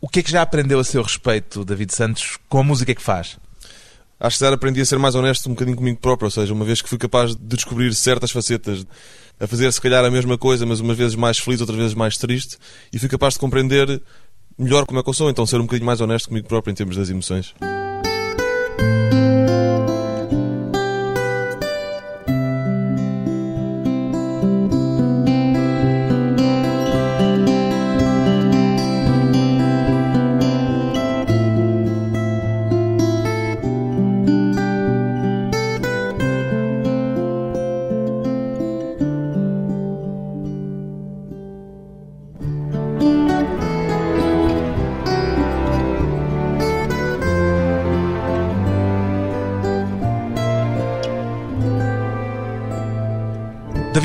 O que é que já aprendeu a seu respeito, David Santos, com a música que faz? Acho que já aprendi a ser mais honesto um bocadinho comigo próprio, ou seja, uma vez que fui capaz de descobrir certas facetas, a fazer se calhar a mesma coisa, mas umas vezes mais feliz, outras vezes mais triste, e fui capaz de compreender melhor como é que eu sou, então ser um bocadinho mais honesto comigo próprio em termos das emoções.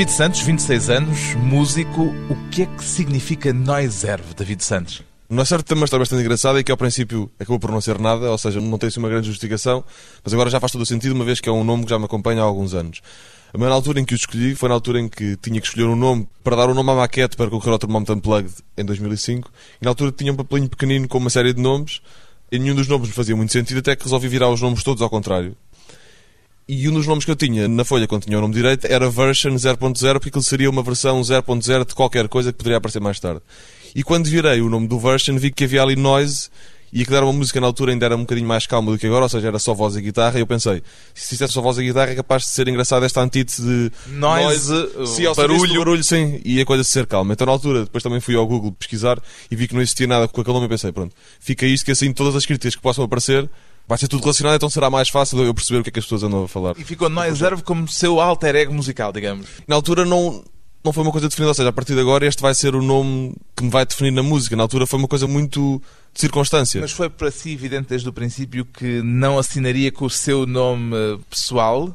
David Santos, 26 anos, músico. O que é que significa Noiserve, David Santos? É certo uma história bastante engraçada e que ao princípio acabou por não ser nada, ou seja, não tem assim uma grande justificação, mas agora já faz todo o sentido, uma vez que é um nome que já me acompanha há alguns anos. A maior altura em que o escolhi foi na altura em que tinha que escolher um nome para dar o um nome à maquete para concorrer ao Termómetro Unplugged em 2005. E na altura tinha um papelinho pequenino com uma série de nomes e nenhum dos nomes me fazia muito sentido, até que resolvi virar os nomes todos ao contrário. E um dos nomes que eu tinha na folha, quando tinha o nome direito, era version 0.0, porque aquilo seria uma versão 0.0 de qualquer coisa que poderia aparecer mais tarde. E quando virei o nome do version, vi que havia ali noise e aquilo era uma música na altura ainda era um bocadinho mais calma do que agora, ou seja, era só voz e guitarra. E eu pensei, se isto é só voz e guitarra, é capaz de ser engraçado esta antítese de noise, noise sim, barulho. barulho, sim, e a coisa de ser calma. Então na altura, depois também fui ao Google pesquisar e vi que não existia nada com aquele nome e pensei, pronto, fica isto que assim todas as críticas que possam aparecer Vai ser tudo relacionado, então será mais fácil eu perceber o que é que as pessoas andam a falar. E ficou Noise Reserve como seu alter ego musical, digamos. Na altura não, não foi uma coisa definida, ou seja, a partir de agora este vai ser o nome que me vai definir na música. Na altura foi uma coisa muito de circunstância. Mas foi para si evidente desde o princípio que não assinaria com o seu nome pessoal?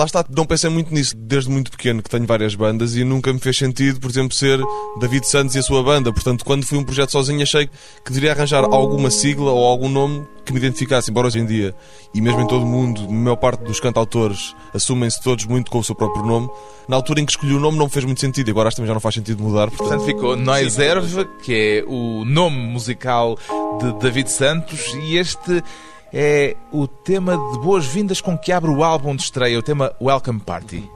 Lá está, não pensei muito nisso desde muito pequeno, que tenho várias bandas e nunca me fez sentido, por exemplo, ser David Santos e a sua banda. Portanto, quando fui um projeto sozinho, achei que deveria arranjar alguma sigla ou algum nome que me identificasse. Embora hoje em dia, e mesmo em todo o mundo, a maior parte dos cantautores assumem-se todos muito com o seu próprio nome, na altura em que escolhi o nome não fez muito sentido e agora acho que também já não faz sentido mudar. Portanto, portanto ficou Noiserve, que é o nome musical de David Santos, e este é o tema de boas-vindas com que abre o álbum de estreia, o tema Welcome Party.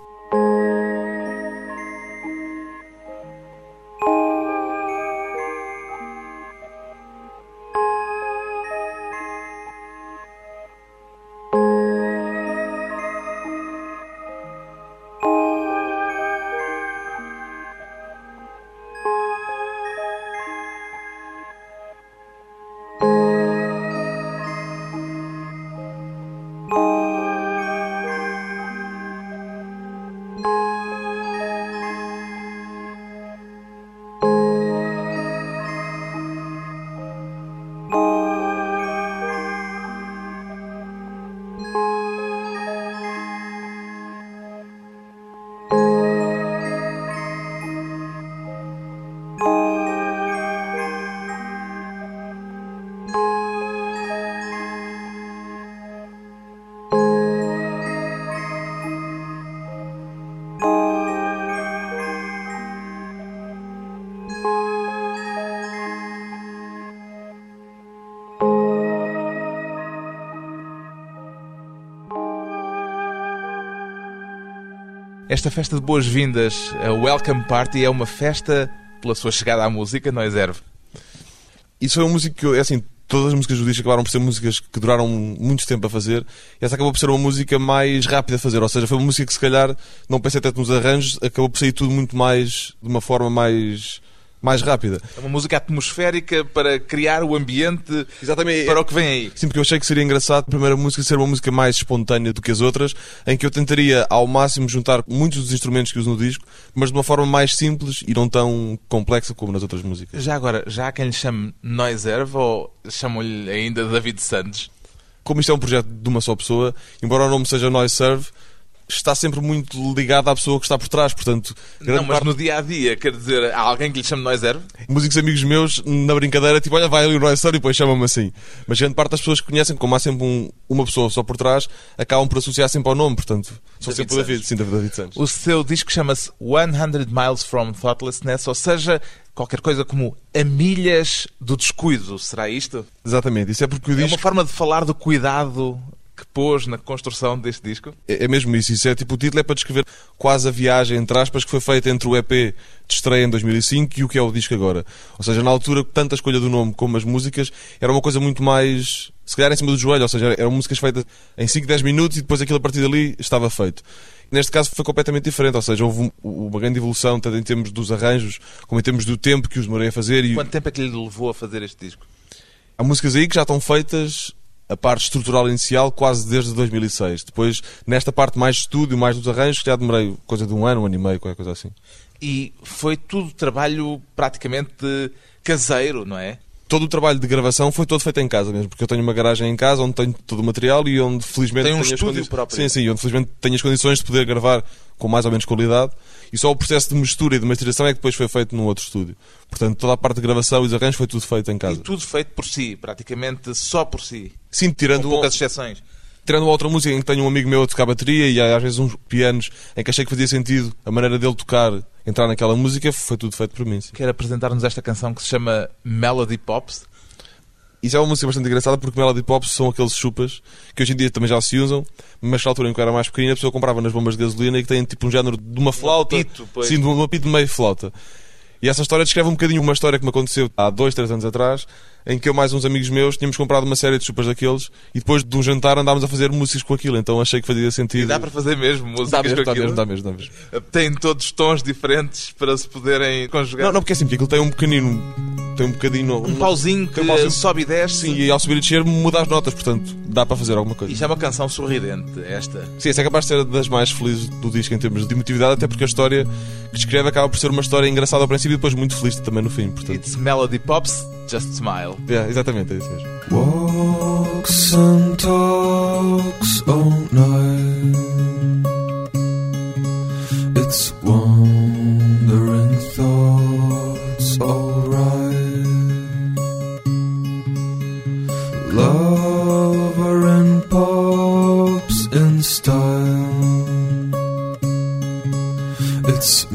Esta festa de boas-vindas, a Welcome Party, é uma festa pela sua chegada à música, não é, Zerve? Isso foi uma música que, eu, é assim, todas as músicas do disco acabaram por ser músicas que duraram muito tempo a fazer. Essa acabou por ser uma música mais rápida a fazer. Ou seja, foi uma música que, se calhar, não pensei tanto nos arranjos, acabou por sair tudo muito mais, de uma forma mais mais rápida. É uma música atmosférica para criar o ambiente Exatamente. para o que vem aí. Sim, porque eu achei que seria engraçado a primeira música ser uma música mais espontânea do que as outras, em que eu tentaria ao máximo juntar muitos dos instrumentos que uso no disco, mas de uma forma mais simples e não tão complexa como nas outras músicas. Já agora, já há quem lhe chame Noiserve ou chamam-lhe ainda David Santos? Como isto é um projeto de uma só pessoa, embora o nome seja Noiserve, está sempre muito ligado à pessoa que está por trás, portanto... Não, mas parte... no dia-a-dia, quer dizer, há alguém que lhe chame Noise Erve? Músicos amigos meus, na brincadeira, tipo, olha, vai ali o Noise e depois chamam-me assim. Mas grande parte das pessoas que conhecem, como há sempre um, uma pessoa só por trás, acabam por associar sempre ao nome, portanto, sou David sempre o David, sim, David Santos. O seu disco chama-se 100 Miles from Thoughtlessness, ou seja, qualquer coisa como a milhas do descuido, será isto? Exatamente, isso é porque o disco... É uma forma de falar do cuidado que pôs na construção deste disco? É, é, mesmo isso. isso é, tipo, o título é para descrever quase a viagem, entre aspas, que foi feita entre o EP de estreia em 2005 e o que é o disco agora. Ou seja, na altura, tanto a escolha do nome como as músicas era uma coisa muito mais, se calhar, em cima do joelho. Ou seja, eram músicas feitas em 5, 10 minutos e depois aquilo a partir dali estava feito. Neste caso foi completamente diferente, ou seja, houve uma grande evolução, tanto em termos dos arranjos, como em termos do tempo que os demorei a fazer. E... Quanto tempo é que lhe levou a fazer este disco? Há músicas aí que já estão feitas a parte estrutural inicial quase desde 2006. Depois, nesta parte mais de estúdio, mais dos arranjos, já demorei coisa de um ano, um ano e meio, qualquer coisa assim. E foi tudo trabalho praticamente caseiro, não é? Todo o trabalho de gravação foi todo feito em casa mesmo, porque eu tenho uma garagem em casa onde tenho todo o material e onde felizmente Tem um tenho estúdio próprio. Sim, sim, onde felizmente tenho as condições de poder gravar com mais ou menos qualidade e só o processo de mistura e de masterização é que depois foi feito num outro estúdio. Portanto, toda a parte de gravação e os arranjos foi tudo feito em casa. E tudo feito por si, praticamente só por si. Sim, tirando com poucas exceções. Tirando outra música em que tenho um amigo meu a tocar bateria e às vezes uns pianos em que achei que fazia sentido a maneira dele tocar, entrar naquela música, foi tudo feito por mim. Sim. Quer apresentar-nos esta canção que se chama Melody Pops? Isso é uma música bastante engraçada porque Melody Pops são aqueles chupas que hoje em dia também já se usam, mas na altura em que eu era mais pequenina a pessoa comprava nas bombas de gasolina e que têm tipo um género de uma flauta. Um apito, pois. Sim, de um apito de meio flauta. E essa história descreve um bocadinho uma história que me aconteceu há dois, três anos atrás, em que eu mais uns amigos meus tínhamos comprado uma série de chupas daqueles e depois de um jantar andámos a fazer músicas com aquilo, então achei que fazia sentido. E dá para fazer mesmo músicas dá mesmo, com dá aquilo? Mesmo, dá mesmo, dá mesmo. Tem todos tons diferentes para se poderem conjugar? Não, não, porque é assim, porque aquilo tem um pequenino tem um bocadinho. Um pauzinho que um pauzinho, sobe e desce. Sim, e ao subir e descer muda as notas, portanto dá para fazer alguma coisa. Isto é uma canção sorridente, esta. Sim, essa é capaz de ser das mais felizes do disco em termos de emotividade, até porque a história que descreve acaba por ser uma história engraçada ao princípio e depois muito feliz também no fim. Portanto. It's melody pops, just smile. Yeah, exatamente, é isso mesmo. Walks and talks all night. It's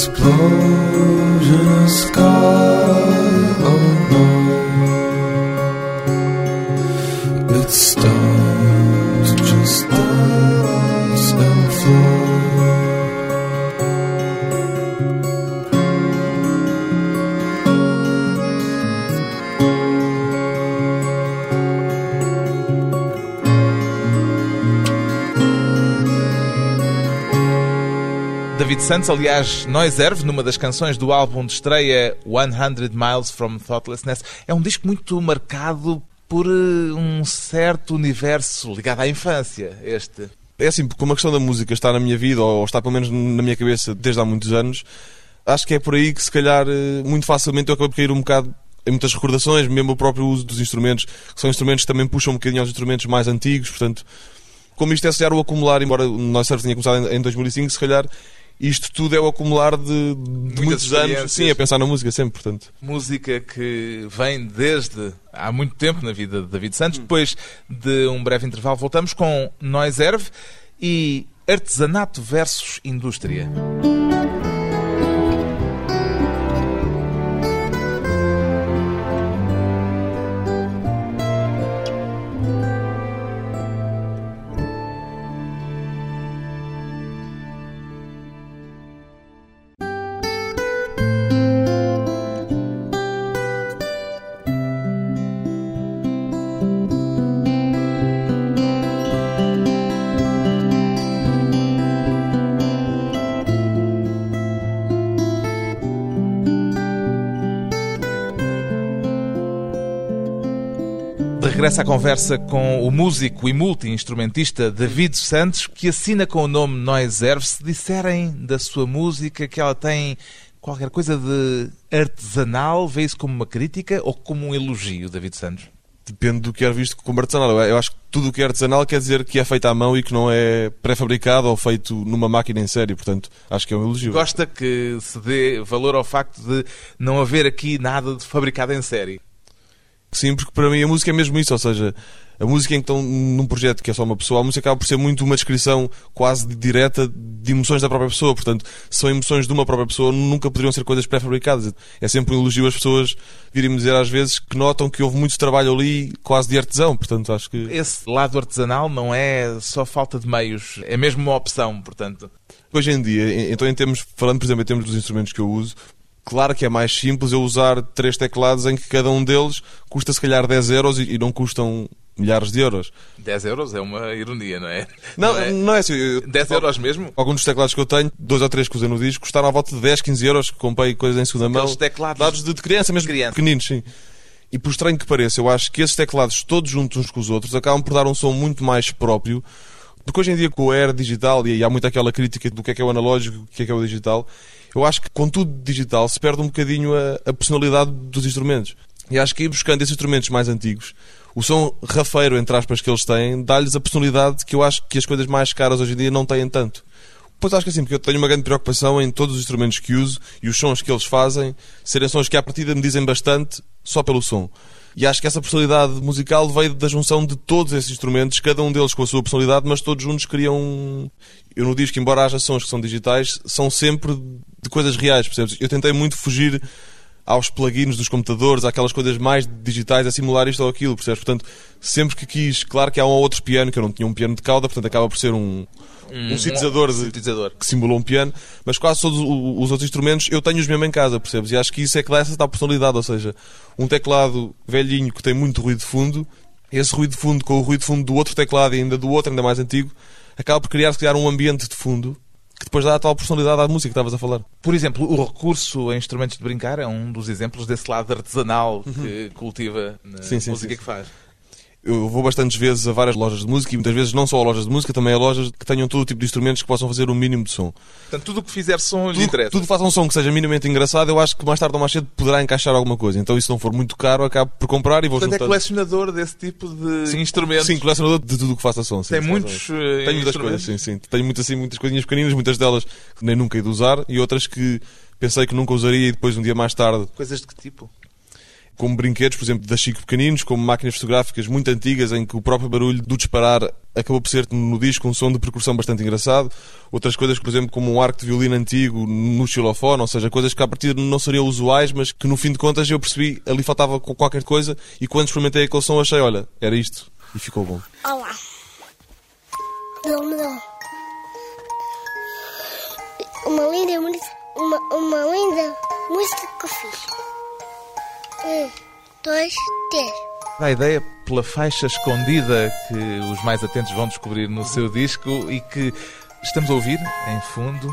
Explosion of sky all night. Santos, aliás, Noise Erve, numa das canções do álbum de estreia 100 Miles from Thoughtlessness, é um disco muito marcado por eh, um certo universo ligado à infância, este. É assim, como a questão da música está na minha vida, ou está pelo menos na minha cabeça desde há muitos anos, acho que é por aí que se calhar eh, muito facilmente eu acabei por cair um bocado em muitas recordações, mesmo o próprio uso dos instrumentos, que são instrumentos que também puxam um bocadinho aos instrumentos mais antigos, portanto, como isto é se calhar o acumular, embora o nosso surf tenha começado em 2005, se calhar isto tudo é o acumular de, de muitos anos, sim, a pensar na música sempre, portanto. Música que vem desde há muito tempo na vida de David Santos. Depois de um breve intervalo, voltamos com Noiserve e artesanato versus indústria. Regresso à conversa com o músico e multi-instrumentista David Santos, que assina com o nome Noiserve. Se disserem da sua música que ela tem qualquer coisa de artesanal, vê isso como uma crítica ou como um elogio, David Santos? Depende do que é visto como artesanal. Eu acho que tudo o que é artesanal quer dizer que é feito à mão e que não é pré-fabricado ou feito numa máquina em série, portanto, acho que é um elogio. Gosta que se dê valor ao facto de não haver aqui nada de fabricado em série? Sim, porque para mim a música é mesmo isso, ou seja, a música em que estão num projeto que é só uma pessoa, a música acaba por ser muito uma descrição quase direta de emoções da própria pessoa, portanto, são emoções de uma própria pessoa, nunca poderiam ser coisas pré-fabricadas. É sempre um elogio as pessoas virem-me dizer às vezes que notam que houve muito trabalho ali, quase de artesão, portanto, acho que Esse lado artesanal não é só falta de meios, é mesmo uma opção, portanto. hoje em dia, então em termos, falando por exemplo em termos dos instrumentos que eu uso, claro que é mais simples eu usar três teclados em que cada um deles custa se calhar 10 euros e, e não custam milhares de euros. 10 euros é uma ironia, não é? Não, é? não é assim. eu- 10 euros mesmo? Alguns dos teclados que eu tenho, dois ou três que usei no disco, custaram à volta de 10, 15 euros, que comprei coisas em segunda mão. Aqueles teclados dados de, de criança, mesmo criança. pequeninos, sim. E por estranho que pareça, eu acho que esses teclados, todos juntos uns com os outros, acabam por dar um som muito mais próprio. Porque hoje em dia, com o era digital, e há muito aquela crítica do que é que é o analógico o que é que é o digital, eu acho que com tudo digital se perde um bocadinho a, a personalidade dos instrumentos. E acho que ir buscando esses instrumentos mais antigos, o som rafeiro, entre aspas, que eles têm, dá-lhes a personalidade que eu acho que as coisas mais caras hoje em dia não têm tanto. Pois acho que assim, porque eu tenho uma grande preocupação em todos os instrumentos que uso e os sons que eles fazem serem sons que à partida me dizem bastante só pelo som. E acho que essa personalidade musical veio da junção de todos esses instrumentos, cada um deles com a sua personalidade, mas todos juntos criam. Eu não digo que, embora haja sons que são digitais, são sempre de coisas reais, percebes? Eu tentei muito fugir aos plugins dos computadores, àquelas coisas mais digitais, a simular isto ou aquilo, percebes? Portanto, sempre que quis, claro que há um ou outro piano, que eu não tinha um piano de cauda, portanto acaba por ser um, um, sintetizador de- sintetizador. que simulou um piano, mas quase todos os outros instrumentos eu tenho-os mesmo em casa, percebes? E acho que isso é que dá essa tal personalidade, ou seja, um teclado velhinho que tem muito ruído de fundo, esse ruído de fundo com o ruído de fundo do outro teclado e ainda do outro, ainda mais antigo, acaba por criar, se calhar, um ambiente de fundo que depois dá a tal personalidade à música que estavas a falar. Por exemplo, o recurso a instrumentos de brincar é um dos exemplos desse lado artesanal que cultiva na Uhum. Sim, sim, música sim, que faz. Eu vou bastantes vezes a várias lojas de música e muitas vezes não só a lojas de música, também a lojas que tenham todo o tipo de instrumentos que possam fazer um mínimo de som. Portanto, tudo o que fizer som lhe tudo, interessa. tudo faça um som que seja minimamente engraçado, eu acho que mais tarde ou mais cedo poderá encaixar alguma coisa. Então, se não for muito caro, acabo por comprar e vou Portanto, é juntando. colecionador desse tipo de instrumentos. Sim, colecionador de tudo o que faça som. sim, Tem sim, muitos sim. eh, Tenho muitas coisas, sim, sim. Tenho muito, assim, muitas coisinhas pequeninas, muitas delas que nem nunca he de usar e outras que pensei que nunca usaria e depois um dia mais tarde Coisas de que tipo? Como brinquedos, por exemplo, da Chico Pequeninos, como máquinas fotográficas muito antigas em que o próprio barulho do disparar acabou por ser no disco um som de percussão bastante engraçado. Outras coisas, por exemplo, como um arco de violino antigo no xilofone, ou seja, coisas que a partir não seriam usuais, mas que no fim de contas eu percebi ali faltava qualquer coisa e quando experimentei aquele som achei, olha, era isto e ficou bom. Olá. Não, não. Uma linda uma, uma linda música que eu fiz. Um, dois, três. Dá a ideia pela faixa escondida que os mais atentos vão descobrir no seu disco e que estamos a ouvir em fundo.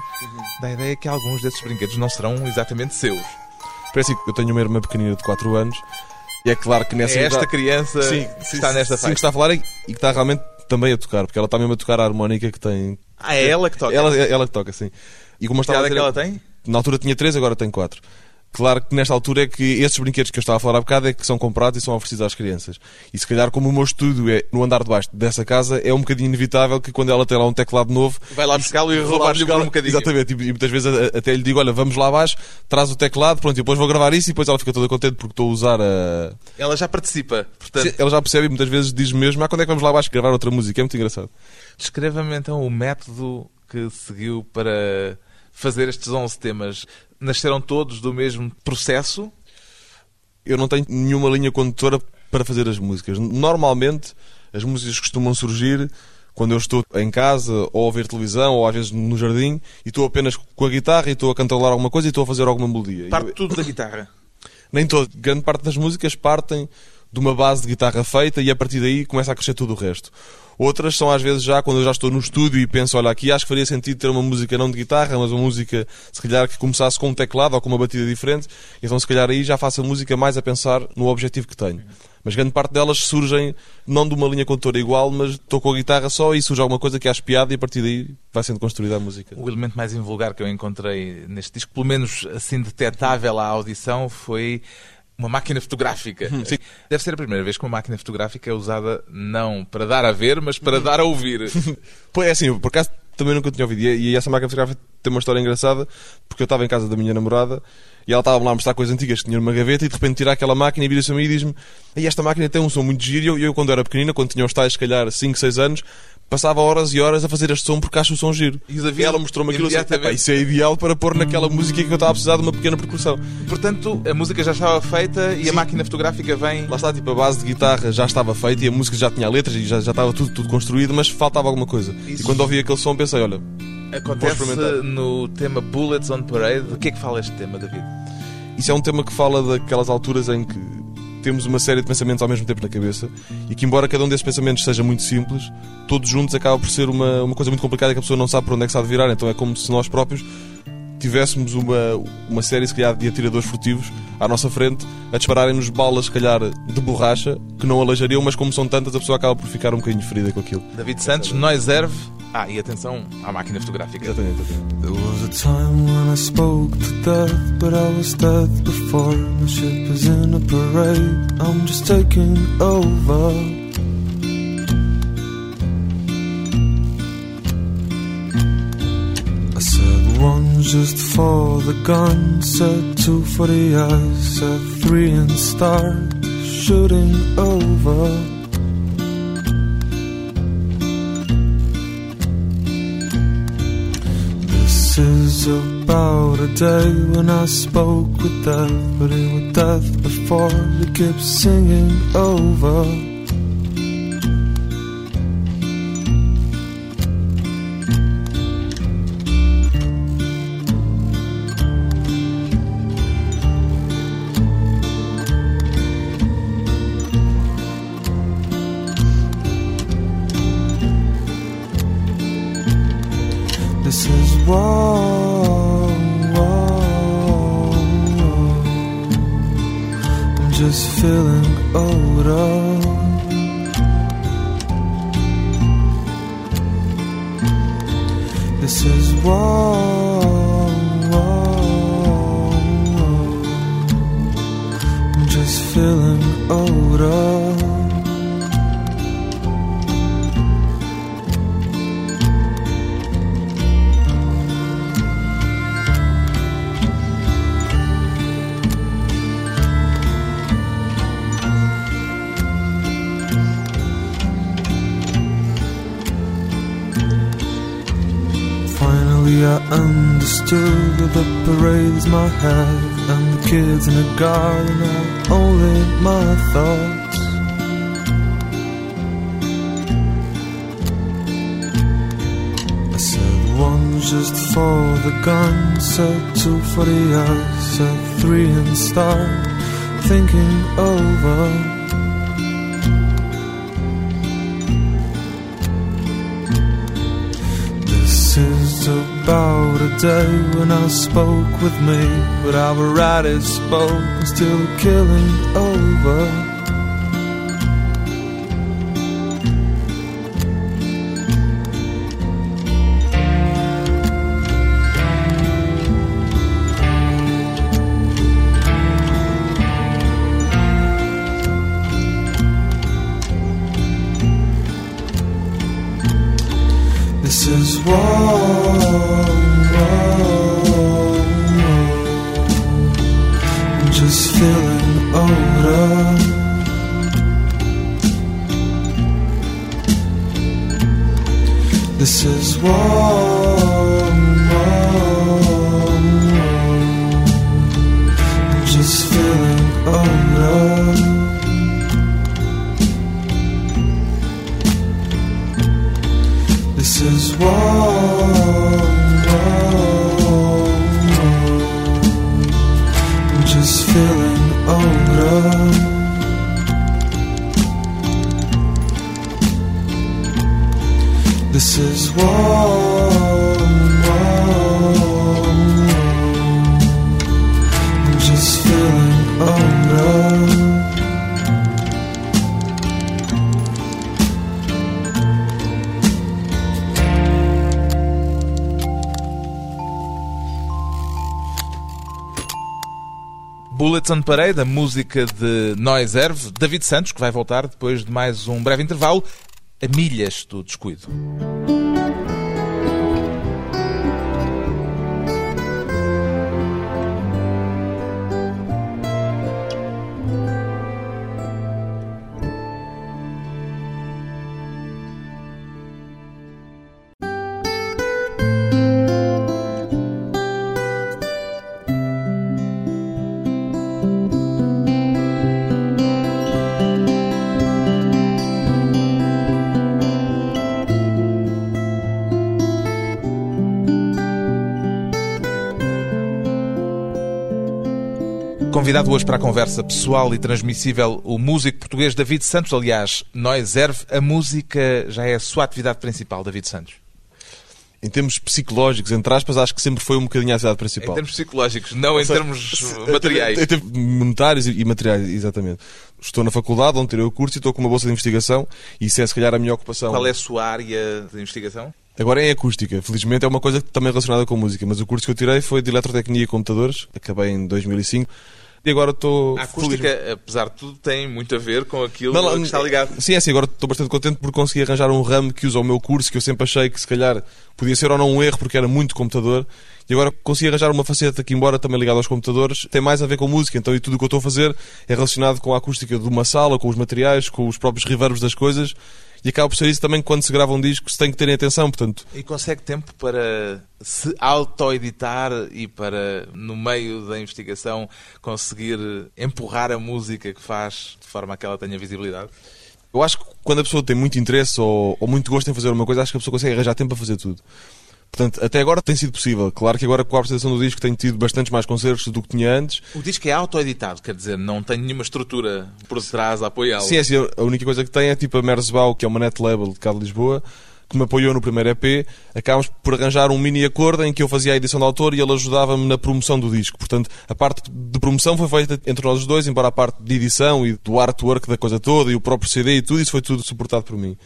Dá a ideia que alguns desses brinquedos não serão exatamente seus. Parece que eu tenho uma irmã pequenina de 4 anos e é claro que nessa É esta idade- criança sim, que sim, está nesta sim, faixa. que está a falar e, que está realmente também a tocar, porque ela está mesmo a tocar a harmónica que tem. Ah, é ela que toca. Ela, ela que toca, sim. E como eu estava a idade é dizer, que ela tem? Na altura tinha três, agora tenho quatro. Claro que nesta altura é que esses brinquedos que eu estava a falar há bocado é que são comprados e são oferecidos às crianças. E se calhar, como o meu estudo é no andar de baixo dessa casa, é um bocadinho inevitável que quando ela tem lá um teclado novo. Vai lá buscá-lo e roubar-lhe um bocadinho. Exatamente, e, muitas vezes até lhe digo: olha, vamos lá abaixo, traz o teclado, pronto, e depois vou gravar isso e depois ela fica toda contente porque estou a usar a. Ela já participa, portanto, Ela já percebe e muitas vezes diz mesmo: ah, quando é que vamos lá abaixo gravar outra música? É muito engraçado. descreva-me então o método que seguiu para fazer estes 11 temas. Nasceram todos do mesmo processo? eu não tenho nenhuma linha condutora para fazer as músicas. Normalmente, as músicas costumam surgir quando eu estou em casa, ou a ver televisão, ou às vezes no jardim, e estou apenas com a guitarra e estou a cantarolar alguma coisa e estou a fazer alguma melodia. Parte Eu- tudo da guitarra. nem todo. Grande parte das músicas partem de uma base de guitarra feita e a partir daí começa a crescer tudo o resto. Outras são às vezes já quando eu já estou no estúdio e penso, olha, aqui acho que faria sentido ter uma música não de guitarra, mas uma música se calhar que começasse com um teclado ou com uma batida diferente, então se calhar aí já faço a música mais a pensar no objetivo que tenho. Mas grande parte delas surgem não de uma linha condutora igual, mas estou com a guitarra só e surge alguma coisa que acho piada e a partir daí vai sendo construída a música. O elemento mais invulgar que eu encontrei neste disco, pelo menos assim detetável à audição, foi uma máquina fotográfica. sim. Deve ser a primeira vez que uma máquina fotográfica é usada não para dar a ver, mas para dar a ouvir. Pois é assim, por acaso também nunca tinha ouvido. E, e essa máquina fotográfica tem uma história engraçada, porque eu estava em casa da minha namorada e ela estava lá a mostrar coisas antigas que tinha numa gaveta e de repente tira aquela máquina e vira-se a mim e diz-me: "Ei, esta máquina tem um som muito giro. E eu, eu, quando era pequenina, quando tinha os tais, se calhar 5, 6 anos, passava horas e horas a fazer este som porque acho o som giro. E aviões, ela mostrou-me aquilo assim, imediatamente. "Epá, isso é ideal para pôr naquela música que eu estava a precisar de uma pequena percussão. Portanto, a música já estava feita e a máquina fotográfica vem. Lá está, tipo, a base de guitarra já estava feita e a música já tinha letras e já, já estava tudo, tudo construído, mas faltava alguma coisa. Isso. E quando ouvi aquele som pensei, olha, Acontece no tema Bullets on Parade. O que é que fala este tema, David? Isso é um tema que fala daquelas alturas em que temos uma série de pensamentos ao mesmo tempo na cabeça e que, embora cada um desses pensamentos seja muito simples, todos juntos acaba por ser uma, uma coisa muito complicada que a pessoa não sabe para onde é que de virar. Então é como se nós próprios tivéssemos uma, uma série, se calhar, de atiradores furtivos à nossa frente a dispararem-nos balas, se calhar, de borracha que não aleijariam, mas como são tantas, a pessoa acaba por ficar um bocadinho ferida com aquilo. David Santos, Noiserve. Ah, e atenção à máquina fotográfica. Exatamente. exatamente. There was a time when I spoke to death, but I was dead before. My ship is in a parade, I'm just taking over. Just for the gun, said two for the eyes, said three and start shooting over. This is about a day when I spoke with death, but it was death before he kept singing over. I understood the parade's my head, and the kids in the garden are only my thoughts. I said one's just for the gun, said two for the eyes, said three and start thinking over. Is about a day when I spoke with me, but I've already spoken, still killing over. Oh. Bullets on Parade, música de Noise Erve, David Santos, que vai voltar depois de mais um breve intervalo, a milhas do descuido. Convidado hoje para a conversa pessoal e transmissível o músico português David Santos. Aliás, nós erve, a música já é a sua atividade principal, David Santos. Em termos psicológicos, entre aspas, acho que sempre foi um bocadinho a atividade Em principal. termos psicológicos, não em seja, termos Em materiais. termos monetários e materiais, exatamente. Estou na faculdade, onde tirei o curso e estou com uma bolsa de investigação e isso é se calhar a minha ocupação. Qual é a sua área de investigação? Agora é em acústica. Felizmente é uma coisa também relacionada com música, mas o curso que eu tirei foi de Eletrotecnia e Computadores, acabei em 2005. E agora estou... A acústica, apesar de tudo, tem muito a ver com aquilo Não, não, que está ligado. Sim, é assim, agora estou bastante contente por conseguir arranjar um ramo que usa o meu curso, que eu sempre achei que se calhar podia ser ou não um erro, porque era muito computador, e agora consegui arranjar uma faceta que, embora também ligada aos computadores, tem mais a ver com música, então e tudo o que eu estou a fazer é relacionado com a acústica de uma sala, com os materiais, com os próprios reverbs das coisas, e acaba por ser isso também quando se grava um disco se tem que terem atenção, portanto, E consegue tempo para se auto-editar e para, no meio da investigação, conseguir empurrar a música que faz de forma a que ela tenha visibilidade? Eu acho que quando a pessoa tem muito interesse ou, ou muito gosto em fazer uma coisa, acho que a pessoa consegue arranjar tempo para fazer tudo. Portanto, até agora tem sido possível. Claro que agora com a apresentação do disco tenho tido bastantes mais concertos do que tinha antes. O disco é auto-editado, quer dizer, não tem nenhuma estrutura por trás a apoiá-lo. Sim, é assim, a única coisa que tem é tipo a Merzbau, que é uma net label de cá de Lisboa, que me apoiou no primeiro EP. Acabámos por arranjar um mini acordo em que eu fazia a edição de autor e ele ajudava-me na promoção do disco. Portanto, a parte de promoção foi feita entre nós dois, embora a parte de edição e do artwork da coisa toda e o próprio CD e tudo, isso foi tudo suportado por mim.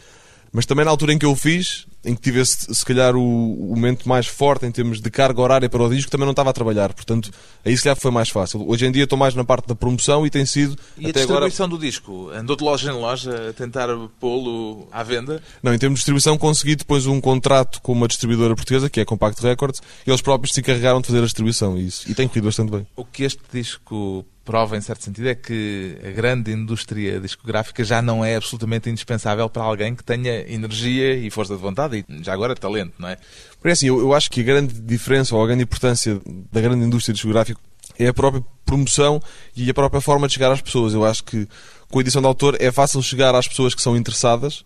Mas também na altura em que eu o fiz, em que tive esse, se calhar o, o momento mais forte em termos de carga horária para o disco, também não estava a trabalhar. Portanto, aí se calhar foi mais fácil. Hoje em dia estou mais na parte da promoção e tem sido E a até agora. distribuição do disco? Andou de loja em loja a tentar pô-lo à venda? Não, em termos de distribuição consegui depois um contrato com uma distribuidora portuguesa, que é a Compact Records, e eles próprios se encarregaram de fazer a distribuição e, isso, e tem corrido bastante bem. O que este disco prova, em certo sentido, é que a grande indústria discográfica já não é absolutamente indispensável para alguém que tenha energia e força de vontade e, já agora, talento, não é? Porque assim, eu, eu acho que a grande diferença ou a grande importância da grande indústria discográfica é a própria promoção e a própria forma de chegar às pessoas. Eu acho que com a edição de autor é fácil chegar às pessoas que são interessadas,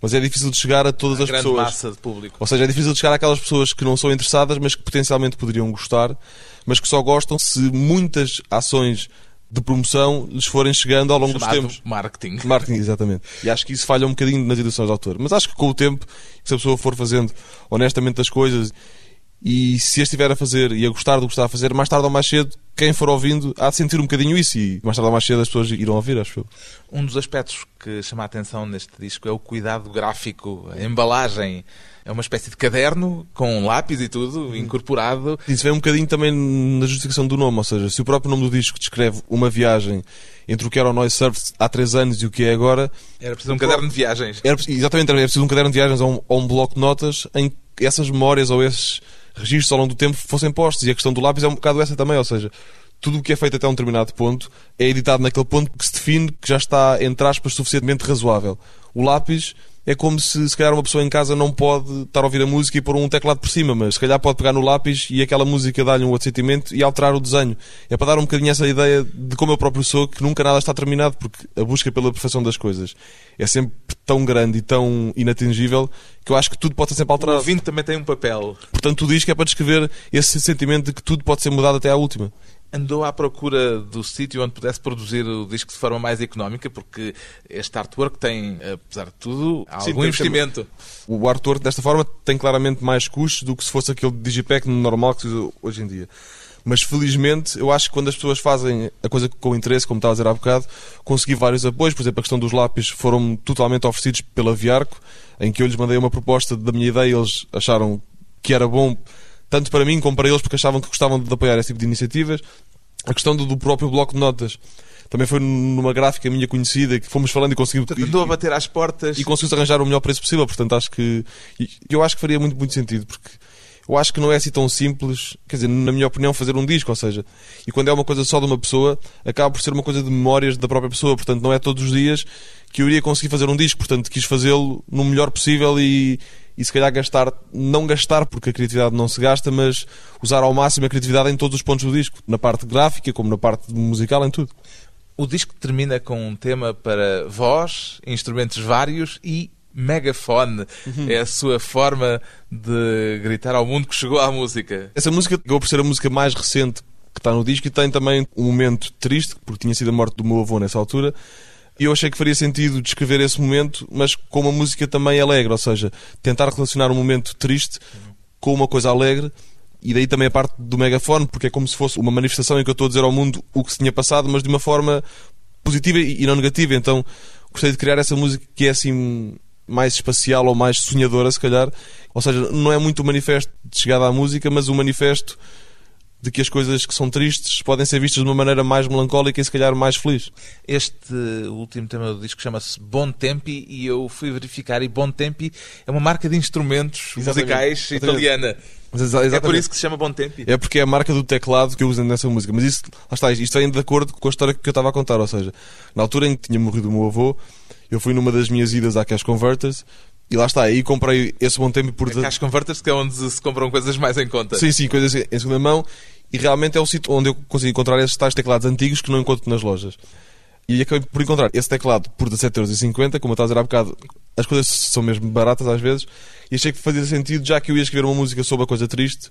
mas é difícil de chegar a todas A as grande pessoas. massa de público. Ou seja, é difícil de chegar àquelas pessoas que não são interessadas, mas que potencialmente poderiam gostar, mas que só gostam se muitas ações de promoção lhes forem chegando ao longo dos Chamado tempos. marketing. Marketing, exatamente. E acho que isso falha um bocadinho nas edições de autor. Mas acho que com o tempo, se a pessoa for fazendo honestamente as coisas e se estiver a fazer e a gostar do que está a fazer, mais tarde ou mais cedo, quem for ouvindo há de sentir um bocadinho isso e mais tarde ou mais cedo as pessoas irão ouvir, acho eu. Um dos aspectos que chama a atenção neste disco é o cuidado gráfico, a embalagem. É uma espécie de caderno com um lápis e tudo incorporado. Isso vem um bocadinho também na justificação do nome, ou seja, se o próprio nome do disco descreve uma viagem entre o que era o Noise Surf há três anos e o que é agora, Era preciso um caderno de viagens. Era, exatamente, era preciso um caderno de viagens ou um, ou um bloco de notas em essas memórias ou esses registros ao longo do tempo fossem postos. E a questão do lápis é um bocado essa também, ou seja, tudo o que é feito até um determinado ponto é editado naquele ponto que se define que já está, entre aspas, suficientemente razoável. O lápis é como se, se calhar, uma pessoa em casa não pode estar a ouvir a música e pôr um teclado por cima, mas se calhar pode pegar no lápis e aquela música dá-lhe um outro sentimento e alterar o desenho. É para dar um bocadinho essa ideia de como eu próprio sou, que nunca nada está terminado, porque a busca pela perfeição das coisas é sempre tão grande e tão inatingível que eu acho que tudo pode ser sempre O alterado. ouvinte também tem um papel. Portanto, tu dizes que é para descrever esse sentimento de que tudo pode ser mudado até à última. Andou à procura do sítio onde pudesse produzir o disco de forma mais económica, porque este artwork tem, apesar de tudo, Sim, algum tem- investimento. O artwork desta forma tem claramente mais custos do que se fosse aquele digipack normal que se usa hoje em dia. Mas felizmente, eu acho que quando as pessoas fazem a coisa com interesse, como estava a dizer há bocado, consegui vários apoios. Por exemplo, a questão dos lápis foram totalmente oferecidos pela Viarco, em que eu lhes mandei uma proposta da minha ideia e eles acharam que era bom, tanto para mim como para eles, porque achavam que gostavam de apoiar esse tipo de iniciativas. A questão do, do próprio bloco de notas também foi numa gráfica minha conhecida que fomos falando e conseguimos. A bater às portas. e conseguiu arranjar o melhor preço possível. Portanto, acho que. Eu acho que faria muito, muito sentido, porque eu acho que não é assim tão simples, quer dizer, na minha opinião, fazer um disco. Ou seja, e quando é uma coisa só de uma pessoa, acaba por ser uma coisa de memórias da própria pessoa. Portanto, não é todos os dias que eu iria conseguir fazer um disco. Portanto, quis fazê-lo no melhor possível e. E se calhar gastar, não gastar porque a criatividade não se gasta, mas usar ao máximo a criatividade em todos os pontos do disco, na parte gráfica, como na parte musical, em tudo. O disco termina com um tema para voz, instrumentos vários e megafone. Uhum. É a sua forma de gritar ao mundo que chegou à música. Essa música acabou por ser a música mais recente que está no disco e tem também um momento triste, porque tinha sido a morte do meu avô nessa altura. E eu achei que faria sentido descrever esse momento, mas com uma música também alegre, ou seja, tentar relacionar um momento triste com uma coisa alegre. E daí também a parte do megafone, porque é como se fosse uma manifestação em que eu estou a dizer ao mundo o que se tinha passado, mas de uma forma positiva e não negativa. Então gostei de criar essa música que é assim mais espacial ou mais sonhadora, se calhar. Ou seja, não é muito o manifesto de chegada à música, mas o manifesto de que as coisas que são tristes podem ser vistas de uma maneira mais melancólica e se calhar mais feliz. Este último tema do disco chama-se Bon Tempi e eu fui verificar e Bon Tempi é uma marca de instrumentos Exatamente. musicais Exatamente. italiana. Mas exa- É por exatamente. isso que se chama Bon Tempi. É porque é a marca do teclado que eu uso nessa música. Mas isso, lá está, isto vem de acordo com a história que eu estava a contar. Ou seja, na altura em que tinha morrido o meu avô, eu fui numa das minhas idas à Cash Converters e lá está, aí comprei esse bom tempo por. Cash Converters, que é onde se compram coisas mais em conta. Sim, sim, coisas em segunda mão. E realmente é o sítio onde eu consigo encontrar esses tais teclados antigos que não encontro nas lojas. E acabei por encontrar esse teclado por 17,50€, como eu estava a dizer há bocado, as coisas são mesmo baratas às vezes, e achei que fazia sentido, já que eu ia escrever uma música sobre a coisa triste,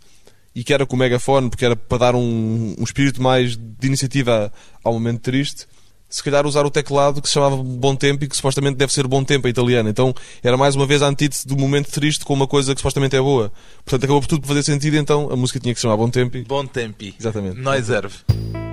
e que era com o megafone, porque era para dar um, um espírito mais de iniciativa ao momento triste, se calhar usar o teclado que se chamava Bom Tempo e que supostamente deve ser Bom Tempo em italiano. Então era mais uma vez a antítese do momento triste com uma coisa que supostamente é boa. Portanto acabou por tudo por fazer sentido, então a música tinha que se chamar Bom Tempo. Bon Tempi. Exatamente. Noiserve. Take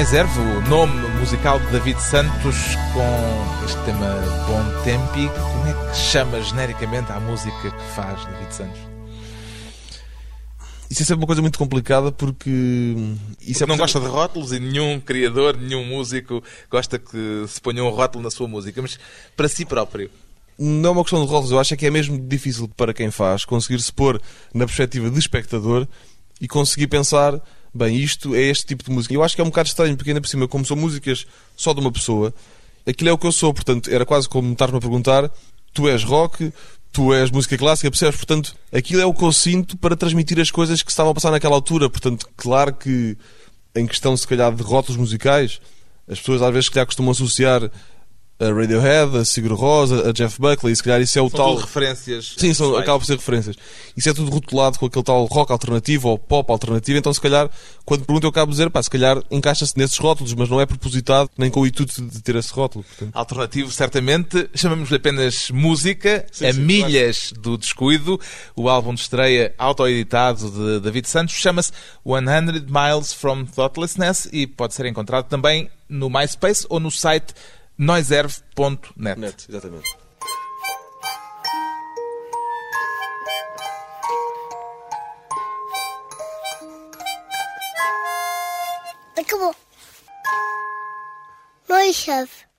Noiserve, o nome musical de David Santos, com este tema Bom Tempi. Como é que chama genericamente a música que faz David Santos? Isso é sempre uma coisa muito complicada porque. Isso Porque é não gosta de rótulos e nenhum criador, nenhum músico gosta que se ponha um rótulo na sua música, mas para si próprio. Não é uma questão de rótulos, eu acho é que é mesmo difícil para quem faz conseguir se pôr na perspectiva de espectador e conseguir pensar, bem, isto é este tipo de música. Eu acho que é um bocado estranho, porque ainda por cima, como são músicas só de uma pessoa, aquilo é o que eu sou, portanto, era quase como estar-me a perguntar: tu és rock, tu és música clássica, percebes? Portanto, aquilo é o que eu sinto para transmitir as coisas que estavam a passar naquela altura. Portanto, claro que em questão, se calhar, de rótulos musicais, as pessoas às vezes, se calhar, costumam associar a Radiohead, a Sigur Rós, a Jeff Buckley, e se calhar isso é o São tal. tudo referências. Sim, são, acaba por ser referências. Isso é tudo rotulado com aquele tal rock alternativo ou pop alternativo, então se calhar, quando pergunto, eu acabo de dizer, pá, se calhar encaixa-se nesses rótulos, mas não é propositado, nem com o intuito de ter esse rótulo. Portanto, Alternativo, certamente. Chamamos-lhe apenas música, Sim, a sim, milhas do descuido. O álbum de estreia autoeditado de David Santos chama-se 100 Miles from Thoughtlessness e pode ser encontrado também no MySpace ou no site noiserve.net. net, exatamente. Acabou. Noiserve.